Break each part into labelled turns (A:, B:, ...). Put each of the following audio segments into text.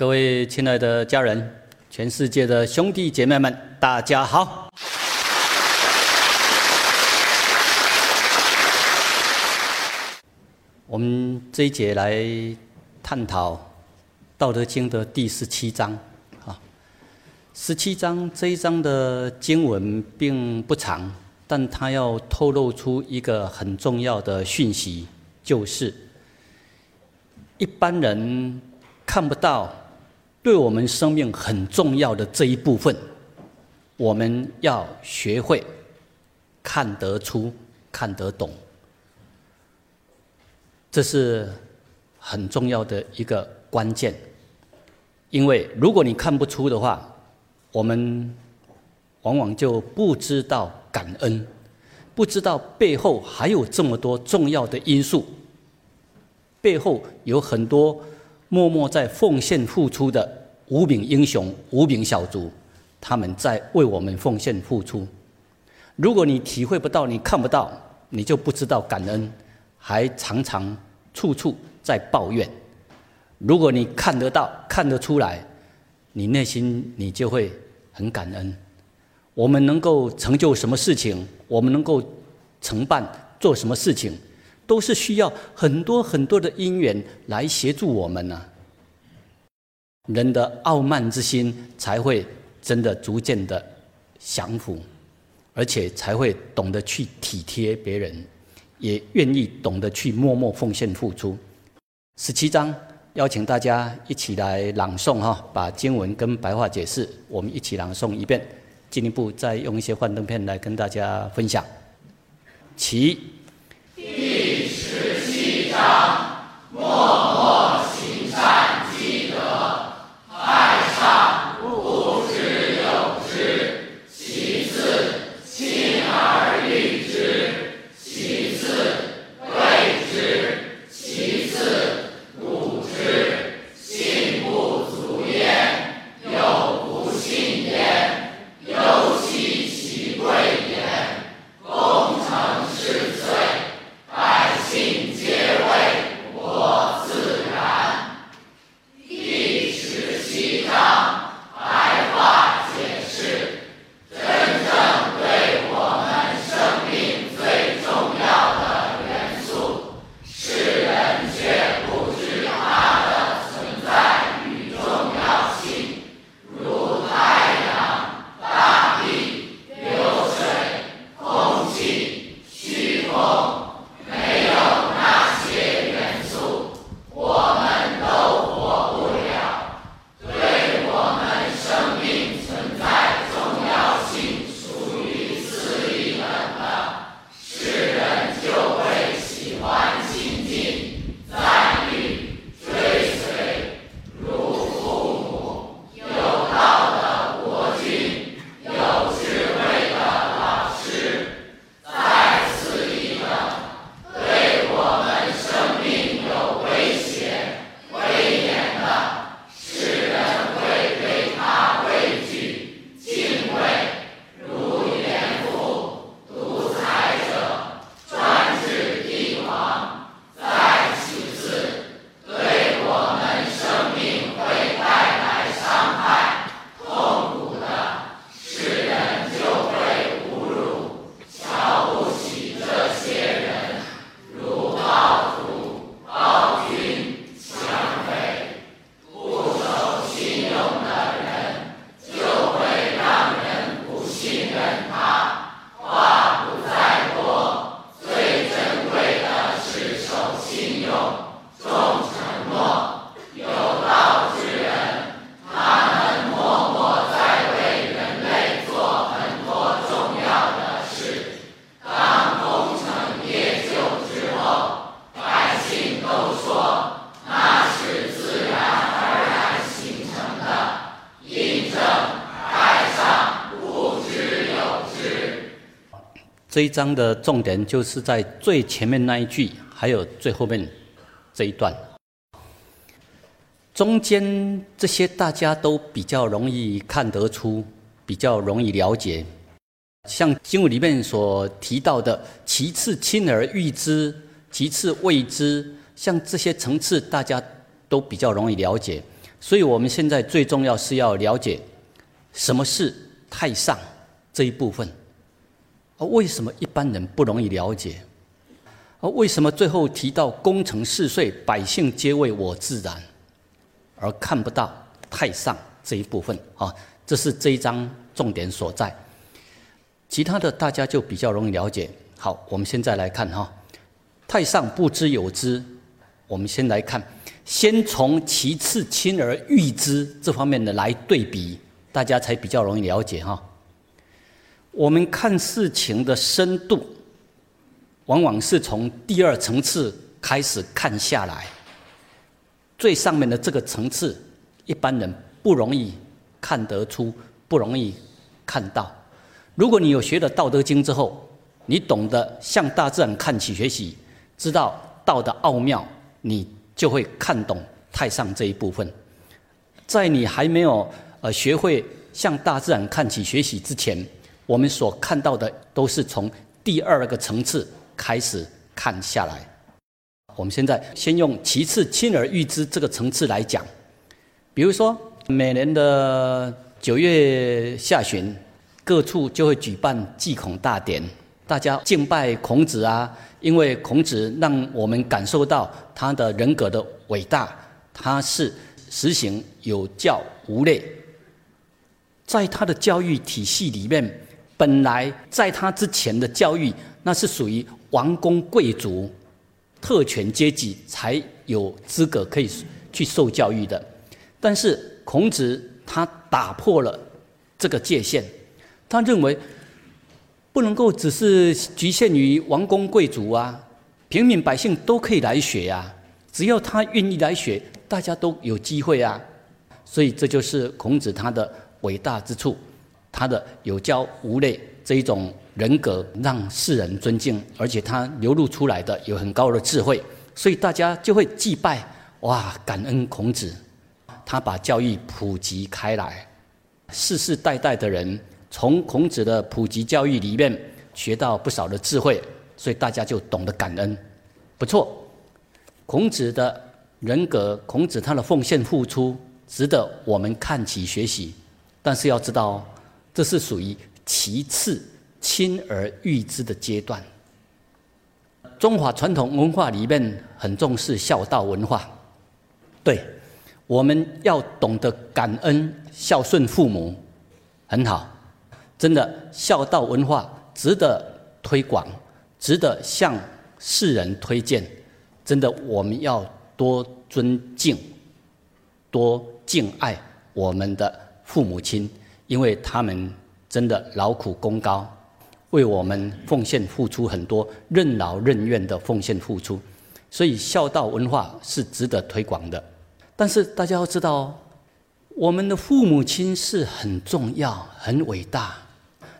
A: 各位亲爱的家人，全世界的兄弟姐妹们，大家好。我们这一节来探讨《道德经》的第十七章。啊，十七章这一章的经文并不长，但它要透露出一个很重要的讯息，就是一般人看不到，对我们生命很重要的这一部分，我们要学会看得出、看得懂。这是很重要的一个关键，因为如果你看不出的话，我们往往就不知道感恩，不知道背后还有这么多重要的因素，背后有很多默默在奉献付出的无名英雄、无名小卒，他们在为我们奉献付出。如果你体会不到，你看不到，你就不知道感恩。还常常处处在抱怨。如果你看得到、看得出来，你内心你就会很感恩。我们能够成就什么事情，我们能够承办做什么事情，都是需要很多很多的因缘来协助我们呢。人的傲慢之心才会真的逐渐的降服，而且才会懂得去体贴别人。也愿意懂得去默默奉献付出。十七章邀请大家一起来朗诵哈，把经文跟白话解释，我们一起朗诵一遍，进一步再用一些幻灯片来跟大家分享。其
B: 七这
A: 一章的重点就是在最前面那一句，还有最后面这一段。中间这些大家都比较容易看得出，比较容易了解。像经文里面所提到的，其次亲而誉之，其次畏之，像这些层次大家都比较容易了解。所以我们现在最重要是要了解什么是太上这一部分。而为什么一般人不容易了解？而为什么最后提到功成事遂，百姓皆为我自然，而看不到太上这一部分？啊，这是这一章重点所在。其他的大家就比较容易了解。好，我们现在来看哈，太上不知有之。我们先来看，先从其次亲而誉之这方面的来对比，大家才比较容易了解哈。我们看事情的深度，往往是从第二层次开始看下来。最上面的这个层次，一般人不容易看得出，不容易看到。如果你有学了《道德经》之后，你懂得向大自然看起学习，知道道的奥妙。你就会看懂太上这一部分。在你还没有呃学会向大自然看起学习之前，我们所看到的都是从第二个层次开始看下来。我们现在先用其次亲而誉之这个层次来讲，比如说每年的九月下旬，各处就会举办祭孔大典，大家敬拜孔子啊。因为孔子让我们感受到他的人格的伟大，他是实行有教无类，在他的教育体系里面，本来在他之前的教育，那是属于王公贵族、特权阶级才有资格可以去受教育的，但是孔子他打破了这个界限，他认为。不能够只是局限于王公贵族啊，平民百姓都可以来学呀。只要他愿意来学，大家都有机会啊。所以这就是孔子他的伟大之处，他的有教无类这一种人格，让世人尊敬，而且他流露出来的有很高的智慧，所以大家就会祭拜哇，感恩孔子，他把教育普及开来，世世代代的人。从孔子的普及教育里面学到不少的智慧，所以大家就懂得感恩。不错，孔子的人格，孔子他的奉献付出，值得我们看起学习。但是要知道，这是属于其次亲而誉之的阶段。中华传统文化里面很重视孝道文化，对，我们要懂得感恩孝顺父母，很好。真的孝道文化值得推广，值得向世人推荐。真的，我们要多尊敬、多敬爱我们的父母亲，因为他们真的劳苦功高，为我们奉献付出很多，任劳任怨的奉献付出。所以孝道文化是值得推广的。但是大家要知道，我们的父母亲是很重要、很伟大。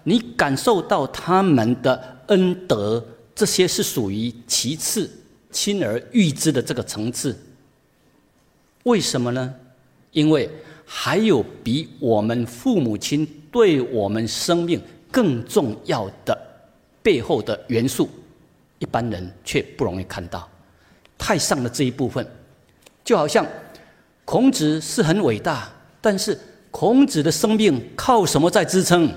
A: 你感受到他们的恩德，这些是属于其次亲而誉之的这个层次。为什么呢？因为还有比我们父母亲对我们生命更重要的背后的元素，一般人却不容易看到。太上的这一部分，就好像孔子是很伟大，但是孔子的生命靠什么在支撑？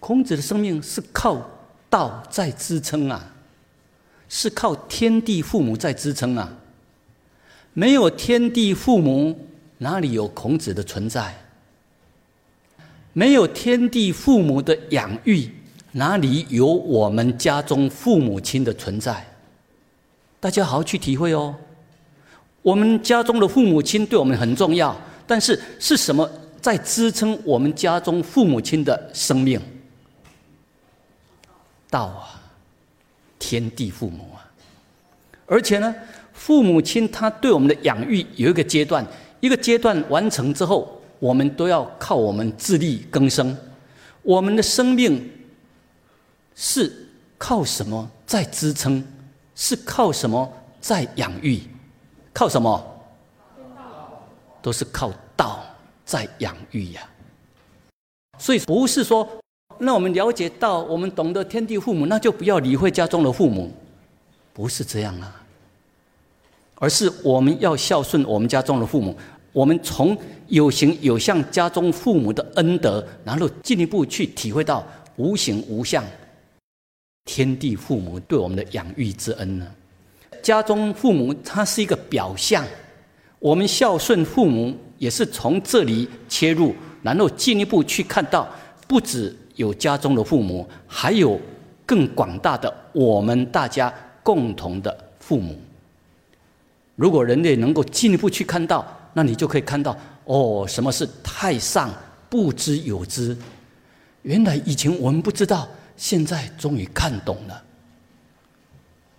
A: 孔子的生命是靠道在支撑啊，是靠天地父母在支撑啊。没有天地父母，哪里有孔子的存在？没有天地父母的养育，哪里有我们家中父母亲的存在？大家好好去体会哦。我们家中的父母亲对我们很重要，但是是什么在支撑我们家中父母亲的生命？道啊，天地父母啊，而且呢，父母亲他对我们的养育有一个阶段，一个阶段完成之后，我们都要靠我们自力更生。我们的生命是靠什么在支撑？是靠什么在养育？靠什么？都是靠道在养育呀。所以不是说。那我们了解到，我们懂得天地父母，那就不要理会家中的父母，不是这样啊。而是我们要孝顺我们家中的父母。我们从有形有相家中父母的恩德，然后进一步去体会到无形无相天地父母对我们的养育之恩呢？家中父母它是一个表象，我们孝顺父母也是从这里切入，然后进一步去看到，不止有家中的父母，还有更广大的我们大家共同的父母。如果人类能够进一步去看到，那你就可以看到，哦，什么是太上不知有之？原来以前我们不知道，现在终于看懂了。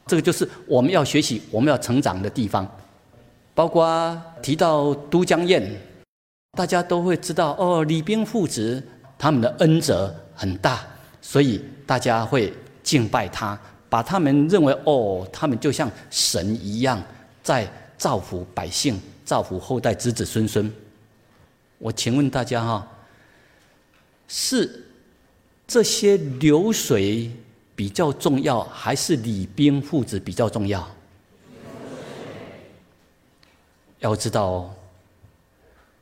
A: 这个就是我们要学习、我们要成长的地方。包括提到都江堰，大家都会知道，哦，李冰父子他们的恩泽很大，所以大家会敬拜他，把他们认为，哦，他们就像神一样，在造福百姓。造福后代子子孙孙。我请问大家哈，是这些流水比较重要，还是李冰父子比较重要？要知道哦，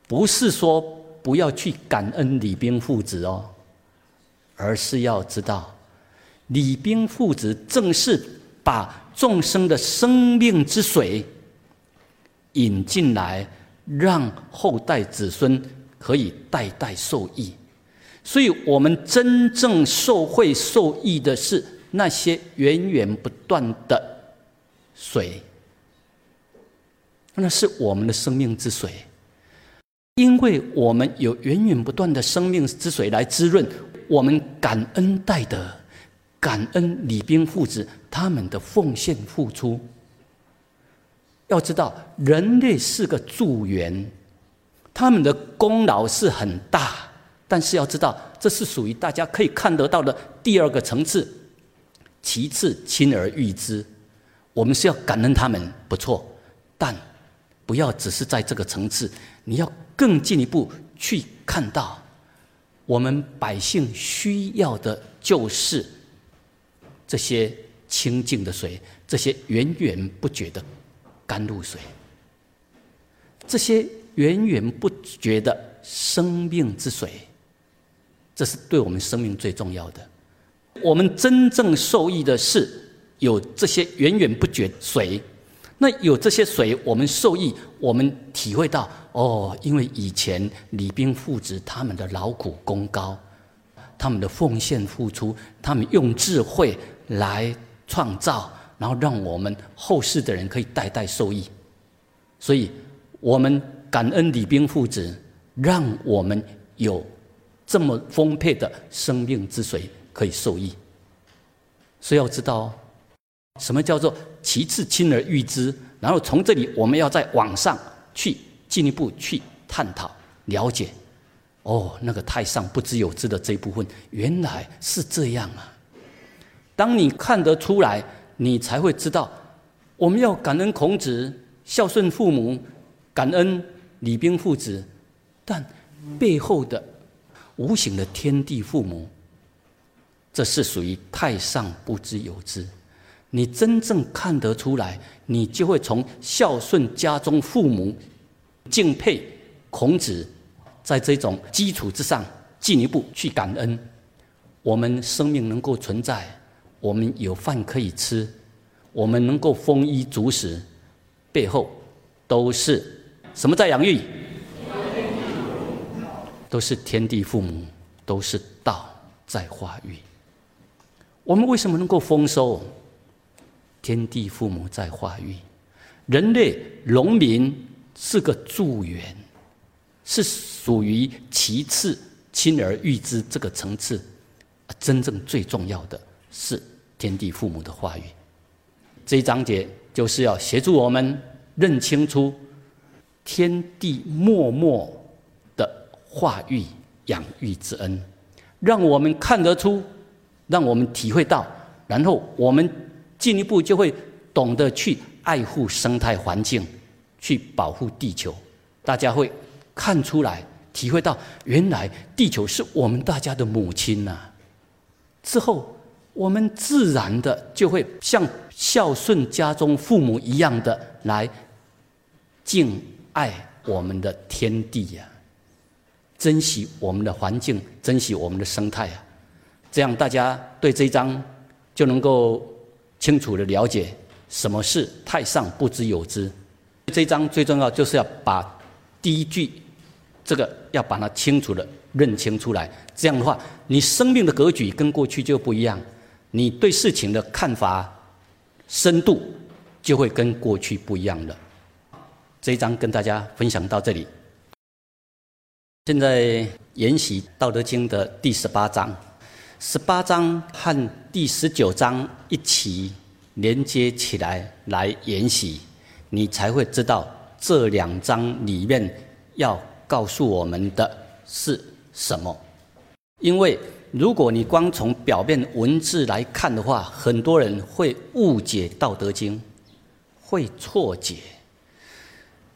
A: 不是说不要去感恩李冰父子哦，而是要知道，李冰父子正是把众生的生命之水。引进来，让后代子孙可以代代受益，所以我们真正受惠受益的是那些源源不断的水，那是我们的生命之水，因为我们有源源不断的生命之水来滋润，我们感恩戴德，感恩李冰父子他们的奉献付出。要知道，人类是个助缘，他们的功劳是很大，但是要知道，这是属于大家可以看得到的第二个层次。其次，亲而誉之，我们是要感恩他们，不错，但不要只是在这个层次，你要更进一步去看到，我们百姓需要的就是这些清净的水，这些源源不绝的。甘露水，这些源源不绝的生命之水，这是对我们生命最重要的。我们真正受益的是有这些源源不绝水。那有这些水，我们受益，我们体会到哦，因为以前李冰父子他们的劳苦功高，他们的奉献付出，他们用智慧来创造。然后让我们后世的人可以代代受益，所以我们感恩李冰父子，让我们有这么丰沛的生命之水可以受益。所以要知道，什么叫做其次亲而誉之？然后从这里我们要在网上去进一步去探讨了解。哦，那个太上不知有之的这一部分，原来是这样啊！当你看得出来。你才会知道，我们要感恩孔子，孝顺父母，感恩李冰父子，但背后的无形的天地父母，这是属于太上不知有之。你真正看得出来，你就会从孝顺家中父母、敬佩孔子，在这种基础之上进一步去感恩，我们生命能够存在。我们有饭可以吃，我们能够丰衣足食，背后都是什么在养育？都是天地父母，都是道在化育。我们为什么能够丰收？天地父母在化育，人类农民是个助缘，是属于其次亲而育之这个层次，真正最重要的是。天地父母的话语，这一章节就是要协助我们认清楚天地默默的化育养育之恩，让我们看得出，让我们体会到，然后我们进一步就会懂得去爱护生态环境，去保护地球。大家会看出来，体会到原来地球是我们大家的母亲呐。之后。我们自然的就会像孝顺家中父母一样的来敬爱我们的天地呀，珍惜我们的环境，珍惜我们的生态啊，这样大家对这一章就能够清楚的了解什么是太上不知有之。这一章最重要就是要把第一句这个要把它清楚的认清出来，这样的话，你生命的格局跟过去就不一样，你对事情的看法深度就会跟过去不一样了。这一章跟大家分享到这里。现在研习《道德经》的第十八章，十八章和第十九章一起连接起来来研习，你才会知道这两章里面要告诉我们的是什么。因为如果你光从表面文字来看的话，很多人会误解《道德经》，会错解。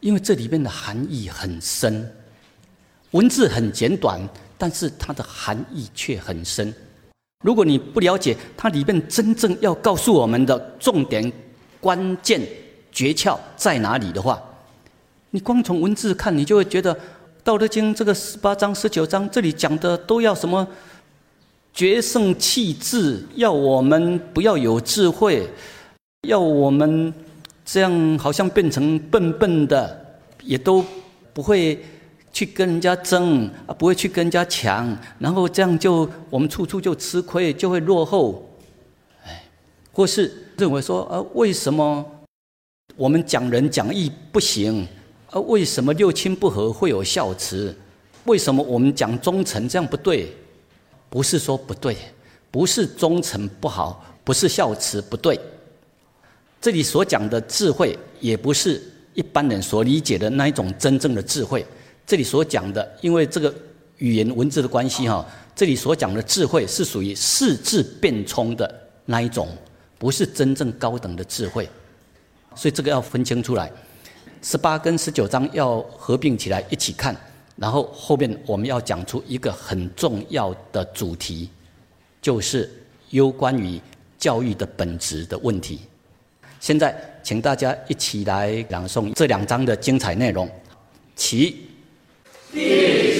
A: 因为这里面的含义很深，文字很简短，但是它的含义却很深。如果你不了解它里面真正要告诉我们的重点、关键、诀窍在哪里的话，你光从文字看，你就会觉得《道德经》这个十八章、十九章这里讲的都要什么决胜气质，要我们不要有智慧，要我们。这样好像变成笨笨的，也都不会去跟人家争啊，不会去跟人家抢，然后这样就我们处处就吃亏，就会落后，哎，或是认为说啊，为什么我们讲仁讲义不行？啊，为什么六亲不和会有孝慈？为什么我们讲忠诚这样不对？不是说不对，不是忠诚不好，不是孝慈不对。这里所讲的智慧，也不是一般人所理解的那一种真正的智慧。这里所讲的，因为这个语言文字的关系哈，这里所讲的智慧是属于四智变聪的那一种，不是真正高等的智慧。所以这个要分清出来。十八跟十九章要合并起来一起看，然后后面我们要讲出一个很重要的主题，就是有关于教育的本质的问题。现在，请大家一起来朗诵这两章的精彩内容。其
B: 第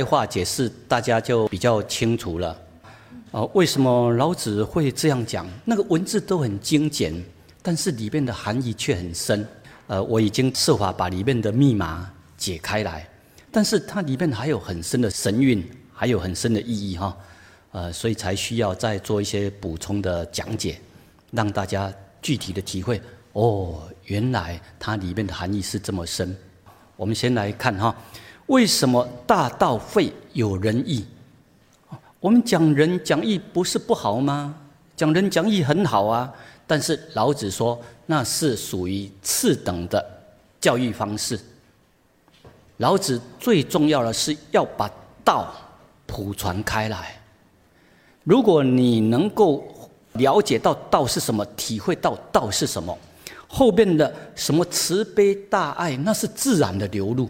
B: 白话解释，大家
A: 就比较清楚了。哦，为什么老子会这样讲？那个文字都很精简，但是里面的含义却很深。呃，我已经设法把里面的密码解开来。但是它里面还有很深的神韵，还有很深的意义哈，呃，所以才需要再做一些补充的讲解，让大家具体的体会。哦，原来它里面的含义是这么深。我们先来看哈，为什么大道废有仁义？我们讲仁讲义不是不好吗？讲仁讲义很好啊。但是老子说，那是属于次等的教育方式。老子最重要的是要把道普传开来。如果你能够了解到道是什么，体会到道是什么，后边的什么慈悲大爱，那是自然的流露；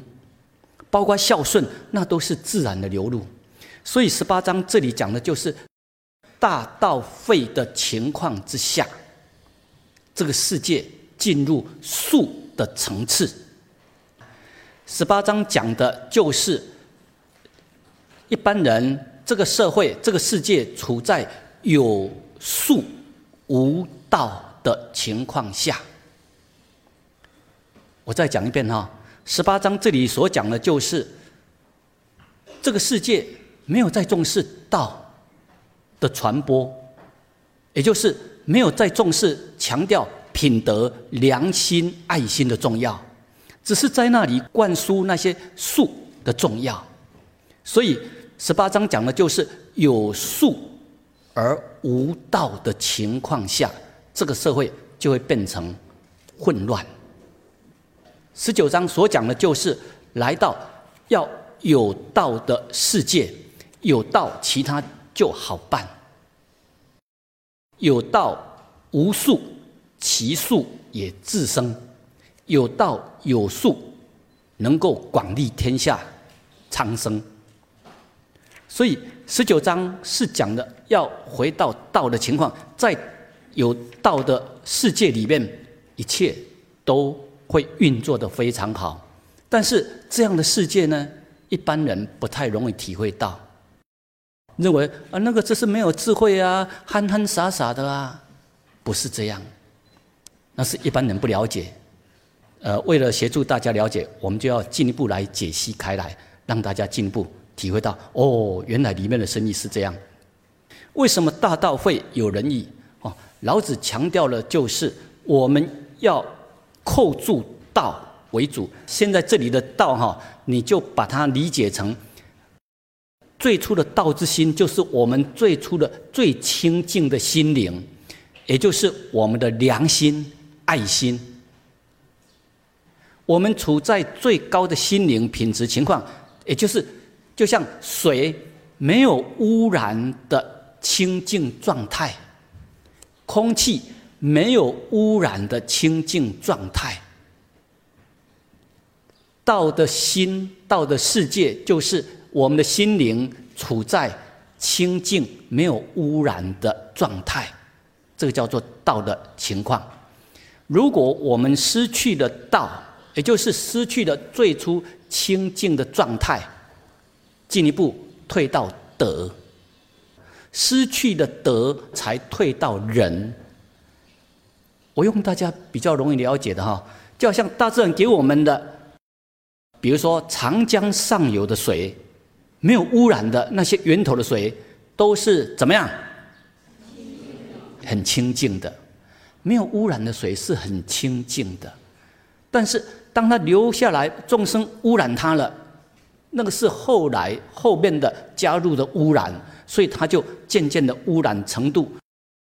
A: 包括孝顺，那都是自然的流露。所以十八章这里讲的就是大道废的情况之下。这个世界进入术的层次。十八章讲的就是一般人这个社会、这个世界处在有术无道的情况下。我再讲一遍哈，十八章这里所讲的就是这个世界没有在重视道的传播，也就是。没有再重视强调品德、良心、爱心的重要，只是在那里灌输那些术的重要。所以十八章讲的就是有术而无道的情况下，这个社会就会变成混乱。十九章所讲的就是来到要有道的世界，有道，其他就好办。有道无术，其术也自生；有道有术，能够广利天下，苍生。所以十九章是讲的要回到道的情况，在有道的世界里面，一切都会运作的非常好。但是这样的世界呢，一般人不太容易体会到。认为啊，那个这是没有智慧啊，憨憨傻傻的啊，不是这样，那是一般人不了解。呃，为了协助大家了解，我们就要进一步来解析开来，让大家进一步体会到哦，原来里面的生意是这样。为什么大道会有仁义？哦，老子强调了就是我们要扣住道为主。现在这里的道哈，你就把它理解成。最初的道之心，就是我们最初的最清净的心灵，也就是我们的良心、爱心。我们处在最高的心灵品质情况，也就是就像水没有污染的清净状态，空气没有污染的清净状态。道的心，道的世界，就是。我们的心灵处在清净、没有污染的状态，这个叫做道的情况。如果我们失去了道，也就是失去了最初清净的状态，进一步退到德，失去了德才退到人。我用大家比较容易了解的哈，就好像大自然给我们的，比如说长江上游的水。没有污染的那些源头的水，都是怎么样？很清净的。没有污染的水是很清净的，但是当它流下来，众生污染它了，那个是后来后面的加入的污染，所以它就渐渐的污染程度，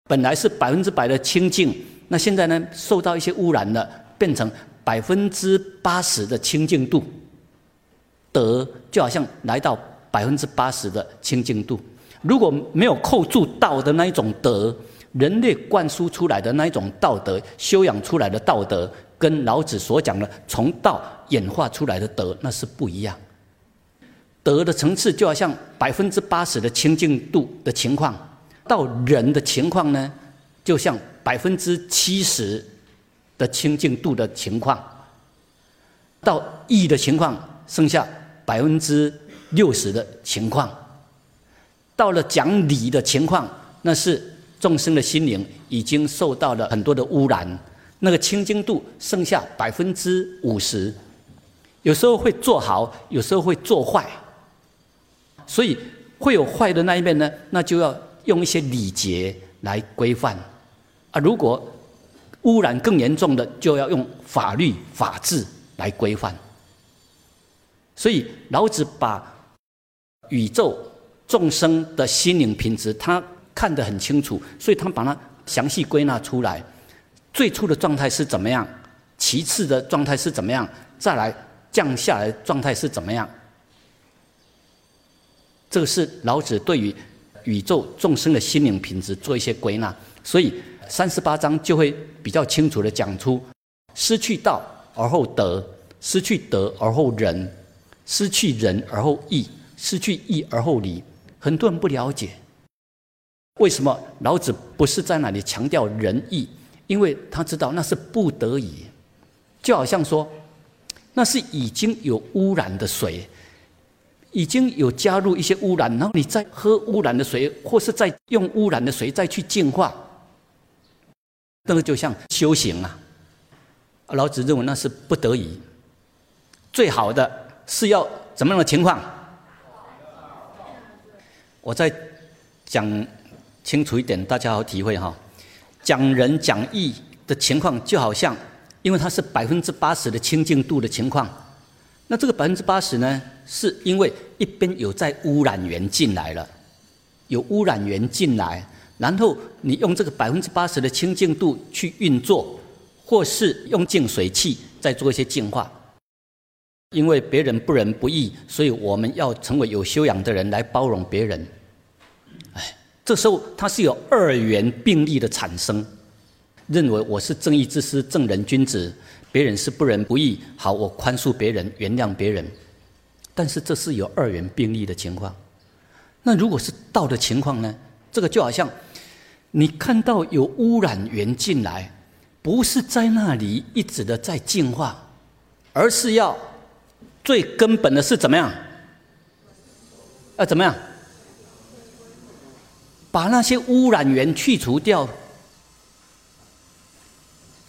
A: 本来是百分之百的清净，那现在呢受到一些污染了，变成百分之八十的清净度。德就好像来到百分之八十的清净度，如果没有扣住道的那一种德，人类灌输出来的那一种道德，修养出来的道德，跟老子所讲的从道演化出来的德，那是不一样。德的层次就好像百分之八十的清净度的情况，到人的情况呢，就像百分之七十的清净度的情况，到义的情况，剩下。百分之六十的情况，到了讲理的情况，那是众生的心灵已经受到了很多的污染，那个清净度剩下百分之五十，有时候会做好，有时候会做坏，所以会有坏的那一面呢，那就要用一些礼节来规范。啊。如果污染更严重的，就要用法律法治来规范。所以老子把宇宙众生的心灵品质，他看得很清楚，所以他把它详细归纳出来。最初的状态是怎么样？其次的状态是怎么样？再来降下来状态是怎么样？这个是老子对于宇宙众生的心灵品质做一些归纳，所以三十八章就会比较清楚的讲出：失去道而后德，失去德而后仁，失去仁而后义，失去义而后礼。很多人不了解，为什么老子不是在那里强调仁义？因为他知道那是不得已，就好像说，那是已经有污染的水，已经有加入一些污染，然后你再喝污染的水，或是再用污染的水再去净化，那个就像修行啊。老子认为那是不得已，最好的是要怎么样的情况？我再讲清楚一点，大家好体会哈。讲仁讲义的情况，就好像，因为它是百分之八十的清净度的情况，那这个百分之八十呢，是因为一边有在污染源进来了，有污染源进来，然后你用这个百分之八十的清净度去运作，或是用净水器再做一些净化，因为别人不仁不义，所以我们要成为有修养的人来包容别人。哎这时候，他是有二元并立的产生，认为我是正义之师、正人君子，别人是不仁不义，好，我宽恕别人、原谅别人。但是这是有二元并立的情况。那如果是道的情况呢？这个就好像你看到有污染源进来，不是在那里一直的在净化，而是要最根本的是怎么样？要怎么样？把那些污染源去除掉，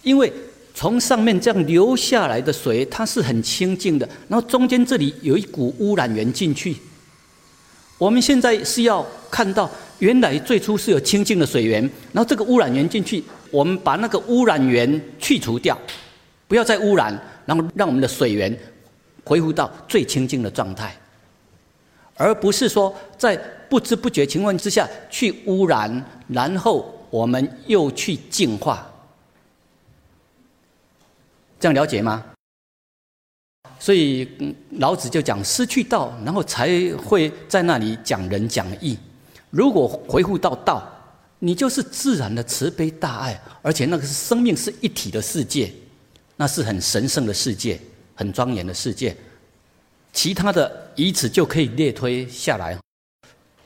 A: 因为从上面这样流下来的水，它是很清净的。然后中间这里有一股污染源进去，我们现在是要看到，原来最初是有清净的水源，然后这个污染源进去，我们把那个污染源去除掉，不要再污染，然后让我们的水源恢复到最清净的状态，而不是说在。不知不觉情况之下去污染，然后我们又去净化，这样了解吗？所以老子就讲失去道，然后才会在那里讲仁讲义。如果回复到道，你就是自然的慈悲大爱，而且那个是生命是一体的世界，那是很神圣的世界，很庄严的世界。其他的以此就可以列推下来。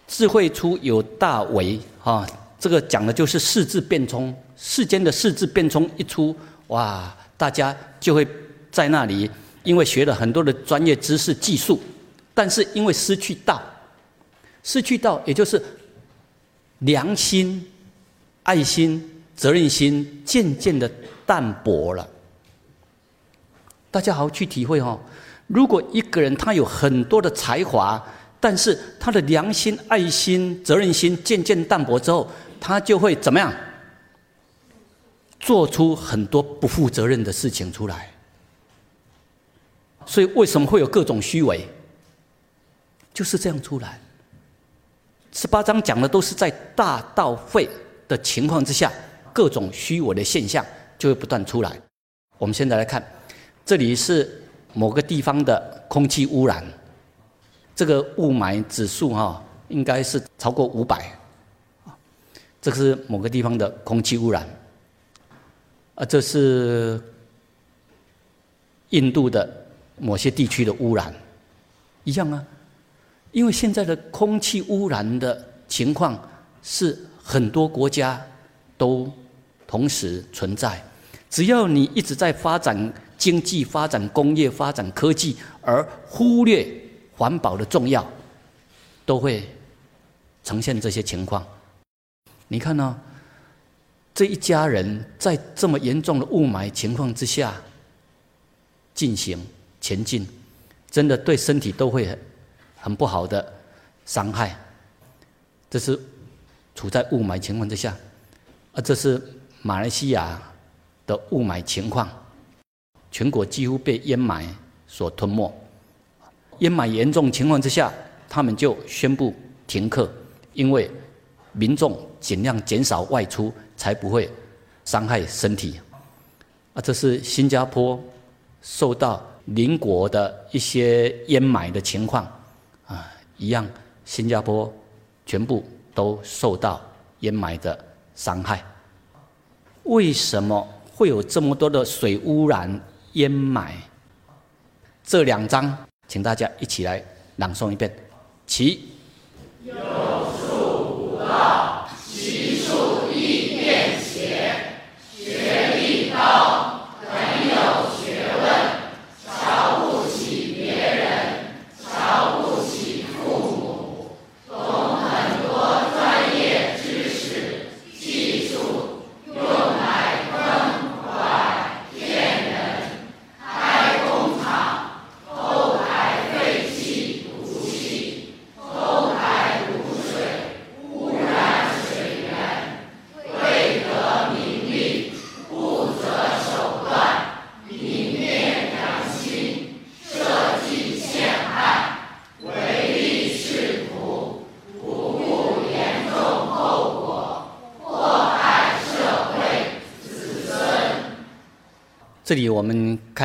A: 智慧出有大为，啊，这个讲的就是世智变通。世间的世智变通一出，哇，大家就会在那里，因为学了很多的专业知识技术，但是因为失去道，失去道，也就是良心、爱心、责任心渐渐的淡薄了。大家好好去体会哦。如果一个人他有很多的才华，但是他的良心、爱心、责任心渐渐淡薄之后，他就会怎么样？做出很多不负责任的事情出来。所以为什么会有各种虚伪？就是这样出来。十八章讲的都是在大道废的情况之下，各种虚伪的现象就会不断出来。我们现在来看，这里是某个地方的空气污染。这个雾霾指数哈，应该是超过五百，这个是某个地方的空气污染，啊，这是印度的某些地区的污染，一样啊，因为现在的空气污染的情况是很多国家都同时存在，只要你一直在发展经济、发展工业、发展科技，而忽略。环保的重要，都会呈现这些情况。你看呢？这一家人在这么严重的雾霾情况之下进行，前进，真的对身体都会很不好的伤害。这是处在雾霾情况之下，啊，这是马来西亚的雾霾情况，全国几乎被烟霾所吞没。烟霾严重情况之下，他们就宣布停课，因为民众尽量减少外出，才不会伤害身体。啊，这是新加坡受到邻国的一些烟霾的情况，一样，新加坡全部都受到烟霾的伤害。为什么会有这么多的水污染、淹霾？这两章，请大家一起来朗诵一遍。其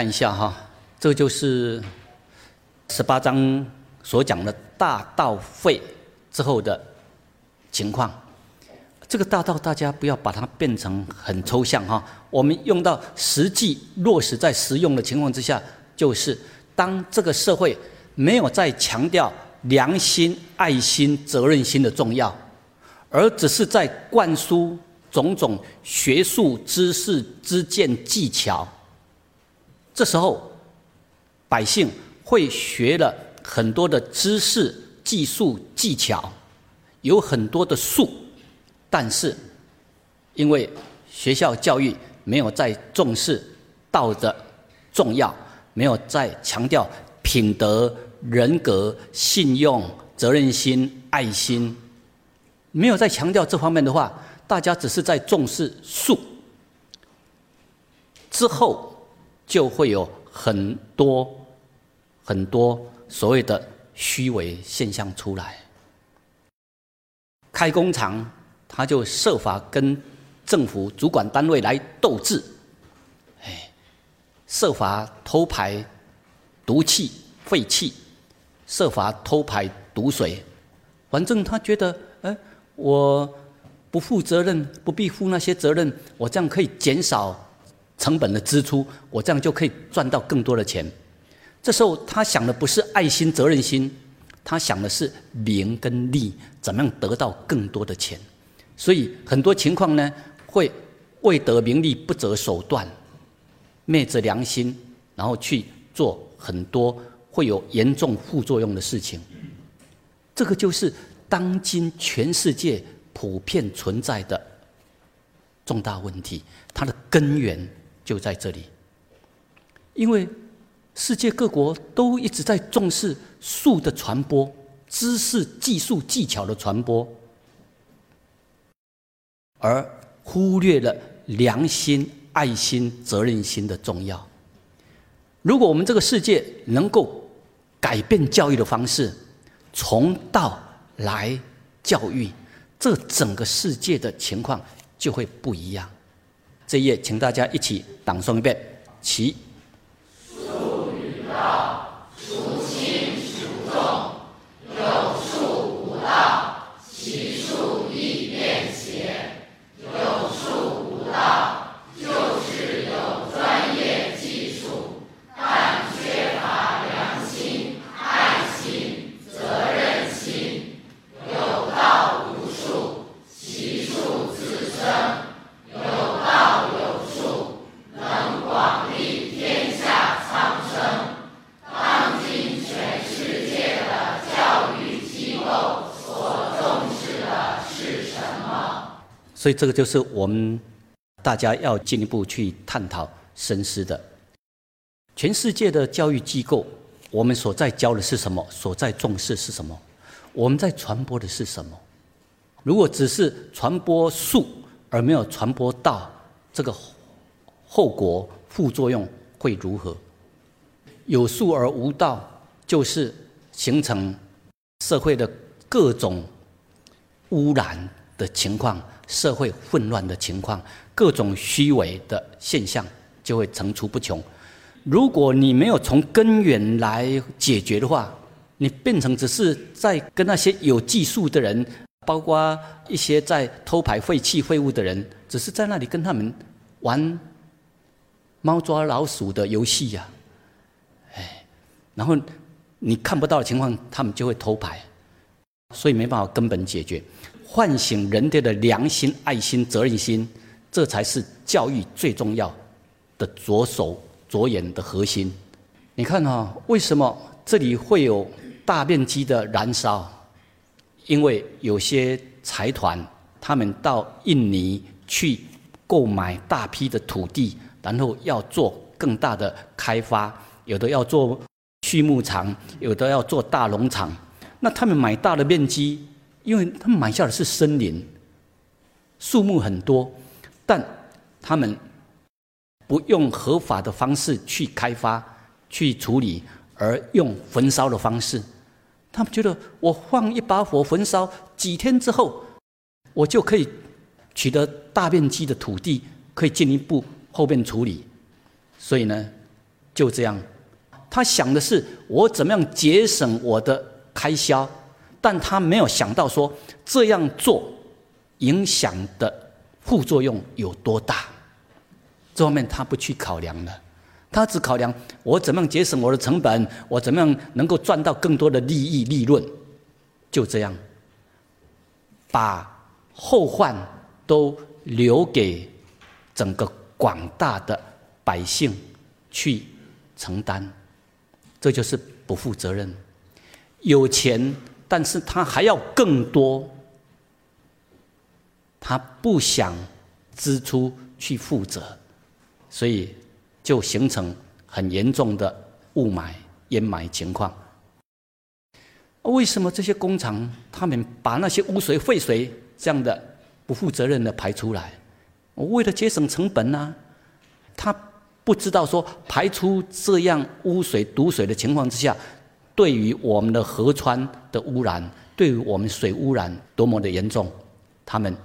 A: 看一下哈，这就是十八章所讲的大道废之后的情况。这个大道大家不要把它变成很抽象哈，我们用到实际落实在实用的情况之下，就是当这个社会没有再强调良心、爱心、责任心的重要，而只是在灌输种种学术知识、知见、技巧。这时候，百姓会学了很多的知识、技术、技巧，有很多的术，但是因为学校教育没有再重视道德重要，没有再强调品德、人格、信用、责任心、爱心，没有再强调这方面的话，大家只是在重视术之后。就会有很多很多所谓的虚伪现象出来。开工厂，他就设法跟政府主管单位来斗智，哎，设法偷排毒气、废气，设法偷排毒水，反正他觉得，哎，我不负责任，不必负那些责任，我这样可以减少。成本的支出，我这样就可以赚到更多的钱。这时候他想的不是爱心、责任心，他想的是名跟利，怎么样得到更多的钱。所以很多情况呢，会为得名利不择手段，昧着良心，然后去做很多会有严重副作用的事情。这个就是当今全世界普遍存在的重大问题，它的根源。就在这里，因为世界各国都一直在重视术的传播、知识、技术、技巧的传播，而忽略了良心、爱心、责任心的重要。如果我们这个世界能够改变教育的方式，从道来教育，这整个世界的情况就会不一样。这一页，请大家一起朗诵一遍。其
B: 术与道，孰轻孰重？有术无道，其术亦变邪。有术无道，就是有专业技术，但缺乏良心、爱心、责任心。有道无术，其术自生。
A: 所以，这个就是我们大家要进一步去探讨深思的。全世界的教育机构，我们所在教的是什么？所在重视是什么？我们在传播的是什么？如果只是传播术而没有传播道，这个后果副作用会如何？有术而无道，就是形成社会的各种污染的情况，社会混乱的情况，各种虚伪的现象就会层出不穷。如果你没有从根源来解决的话，你变成只是在跟那些有技术的人，包括一些在偷排废气废物的人，只是在那里跟他们玩猫抓老鼠的游戏呀，哎，然后你看不到的情况，他们就会偷排，所以没办法根本解决，唤醒人类的良心、爱心、责任心，这才是教育最重要的着手着眼的核心。你看啊，为什么这里会有？大面积的燃烧，因为有些财团他们到印尼去购买大批的土地，然后要做更大的开发，有的要做畜牧场，有的要做大农场。那他们买大的面积，因为他们买下的是森林，树木很多，但他们不用合法的方式去开发、去处理。而用焚烧的方式，他们觉得我放一把火焚烧，几天之后，我就可以取得大面积的土地，可以进一步后面处理。所以呢，就这样，他想的是我怎么样节省我的开销，但他没有想到说这样做影响的副作用有多大，这方面他不去考量了。他只考量我怎么样节省我的成本，我怎么样能够赚到更多的利益利润，就这样，把后患都留给整个广大的百姓去承担，这就是不负责任。有钱，但是他还要更多，他不想支出去负责，所以。就形成很严重的雾霾、烟霾情况。为什么这些工厂他们把那些污水、废水这样的不负责任的排出来？我为了节省成本呢？他不知道说排出这样污水、毒水的情况之下，对于我们的河川的污染，对于我们水污染多么的严重。他们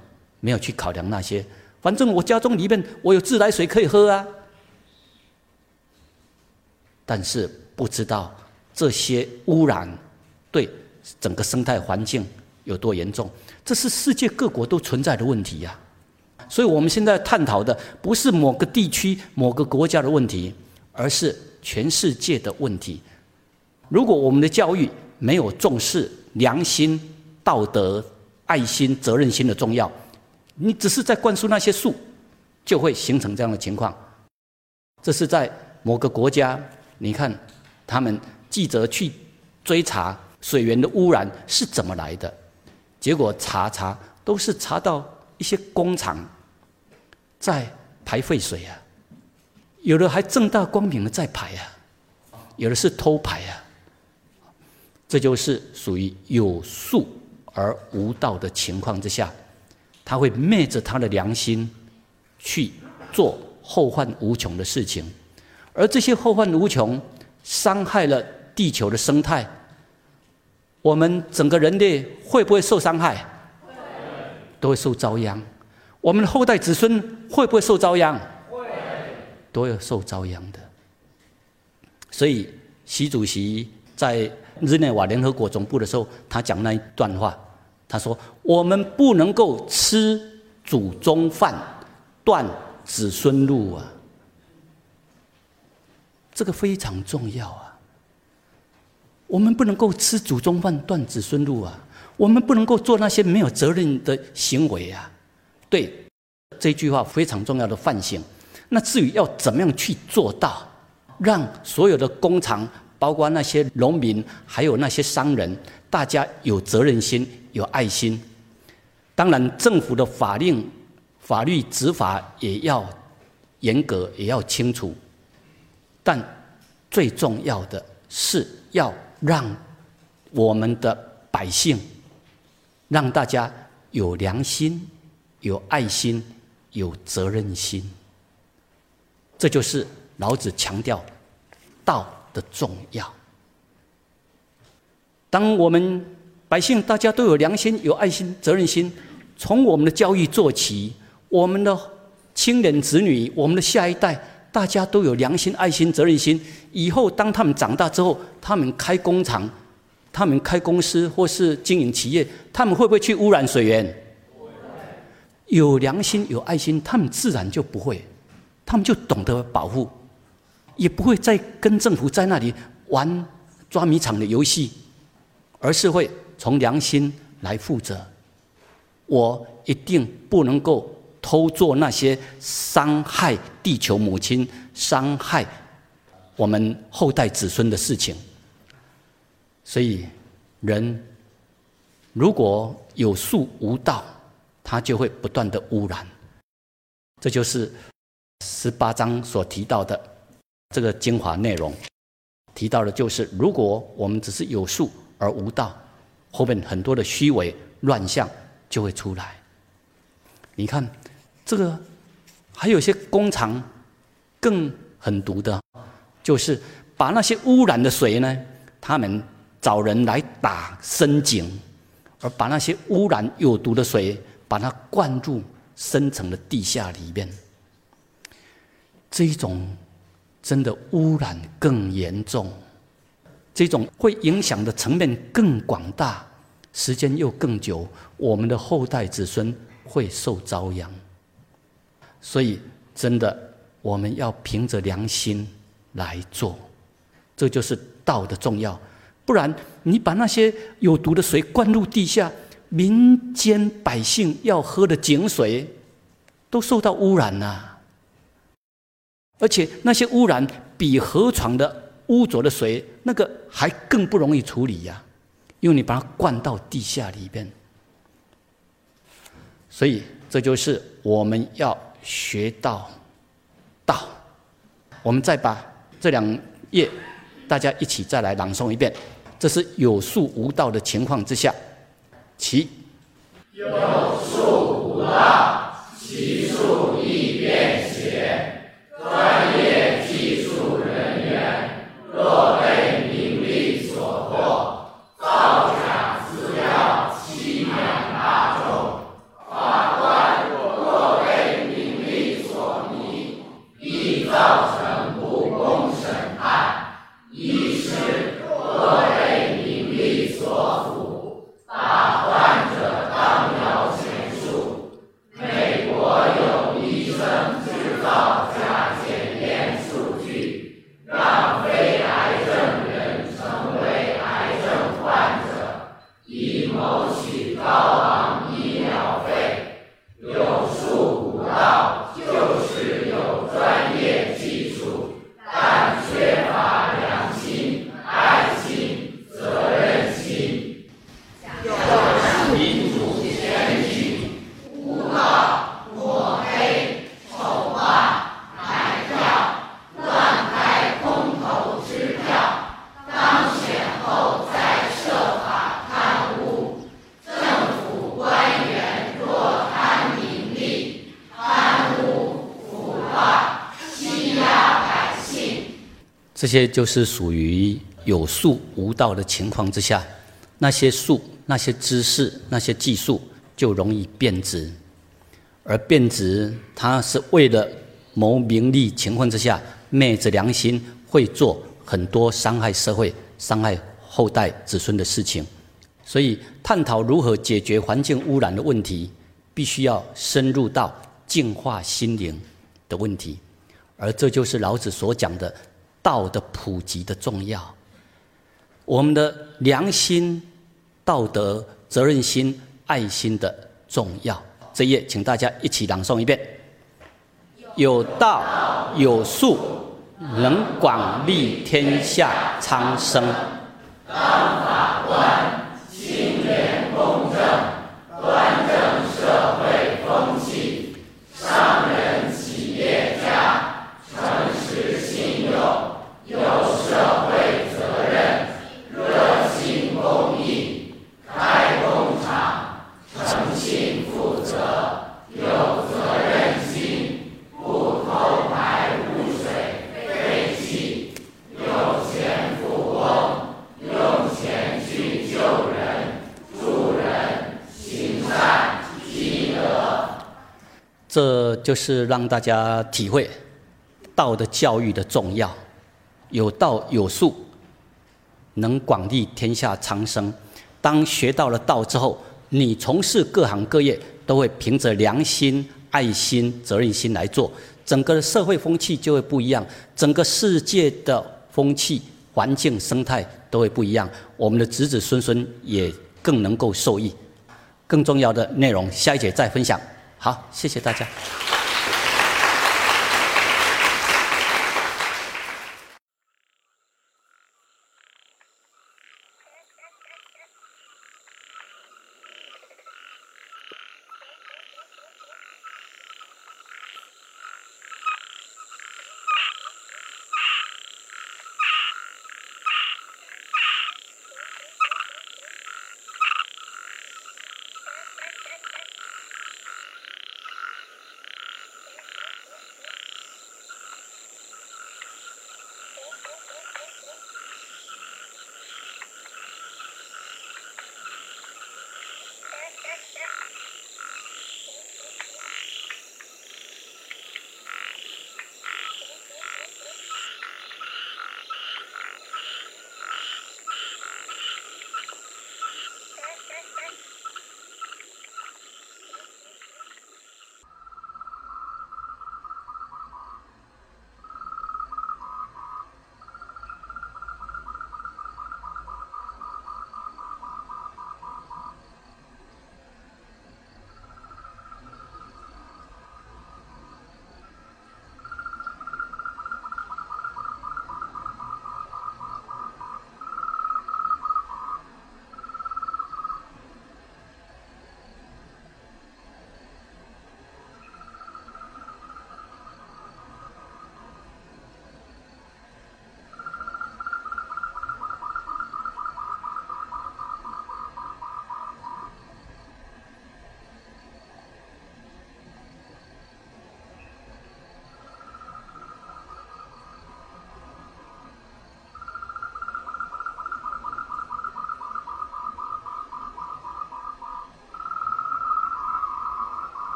A: 没有去考量那些，反正我家中里面我有自来水可以喝啊。但是不知道这些污染对整个生态环境有多严重，这是世界各国都存在的问题呀。所以我们现在探讨的不是某个地区、某个国家的问题，而是全世界的问题。如果我们的教育没有重视良心、道德、爱心、责任心的重要，你只是在灌输那些术，就会形成这样的情况。这是在某个国家。你看，他们记者去追查水源的污染是怎么来的，结果查查都是查到一些工厂在排废水啊，有的还正大光明的在排啊，有的是偷排啊，这就是属于有术而无道的情况之下，他会昧着他的良心去做后患无穷的事情。而这些后患无穷，伤害了地球的生态。我们整个人类会不会受伤害？都会受遭殃。我们的后代子孙会不会受遭殃？会。都要受遭殃的。所以，习主席在日内瓦联合国总部的时候，他讲那一段话，他说：“我们不能够吃祖宗饭，断子孙路啊。”这个非常重要啊！我们不能够吃祖宗饭断子孙路啊！我们不能够做那些没有责任的行为啊！对，这句话非常重要的反省。那至于要怎么样去做到，让所有的工厂，包括那些农民，还有那些商人，大家有责任心、有爱心。当然，政府的法令、法律执法也要严格，也要清楚。但最重要的是要让我们的百姓，让大家有良心、有爱心、有责任心。这就是老子强调道的重要。当我们百姓大家都有良心、有爱心、责任心，从我们的教育做起，我们的亲人子女、我们的下一代，大家都有良心、爱心、责任心。以后当他们长大之后，他们开工厂、他们开公司或是经营企业，他们会不会去污染水源？有良心、有爱心，他们自然就不会，他们就懂得保护，也不会再跟政府在那里玩抓迷藏的游戏。而是会从良心来负责，我一定不能够偷做那些伤害地球母亲、伤害我们后代子孙的事情。所以，人如果有术无道，他就会不断的污染。这就是十八章所提到的这个精华内容，提到的就是，如果我们只是有术。而无道，后面很多的虚伪乱象就会出来。你看，这个还有些工厂更狠毒的，就是把那些污染的水呢，他们找人来打深井，而把那些污染有毒的水，把它灌入深层的地下里面。这一种真的污染更严重。这种会影响的层面更广大，时间又更久，我们的后代子孙会受遭殃。所以，真的我们要凭着良心来做，这就是道的重要。不然，你把那些有毒的水灌入地下，民间百姓要喝的井水都受到污染了，而且那些污染比河床的。污浊的水，那个还更不容易处理呀，因为你把它灌到地下里边。所以这就是我们要学到道。我们再把这两页大家一起再来朗诵一遍。这是有术无道的情况之下，其
B: 有术无道，其术亦变邪，专业技术人员。若被名利所迫，造假资料欺瞒大众；法官若被名利所迷，易造成不公审判；医师若被名利所缚，大患者当要钱数。美国有医生制造假检验数据，让非。谋取高昂医疗费，有术无道，就是有专业技术，但缺乏良心、爱心、责任心。民主选举，诬告、抹黑、丑化、买票、乱开空头支票，当选后再设法。官员若贪名利、贪污腐败、欺压百姓，
A: 这些就是属于有术无道的情况之下，那些术、那些知识、那些技术就容易变质，而变质，它是为了谋名利情况之下，昧着良心会做很多伤害社会、伤害后代子孙的事情。所以，探讨如何解决环境污染的问题，必须要深入到净化心灵的问题，而这就是老子所讲的道的普及的重要。我们的良心、道德、责任心、爱心的重要。这一页，请大家一起朗诵一遍：有道有术，能广利天下苍生。
B: 当法官。清廉公正，端正社会风气，商人企业家诚实信用，有。
A: 这就是让大家体会道的教育的重要。有道有术，能广利天下苍生。当学到了道之后，你从事各行各业都会凭着良心、爱心、责任心来做，整个社会风气就会不一样，整个世界的风气、环境、生态都会不一样。我们的子子孙孙也更能够受益。更重要的内容，下一节再分享。好，谢谢大家。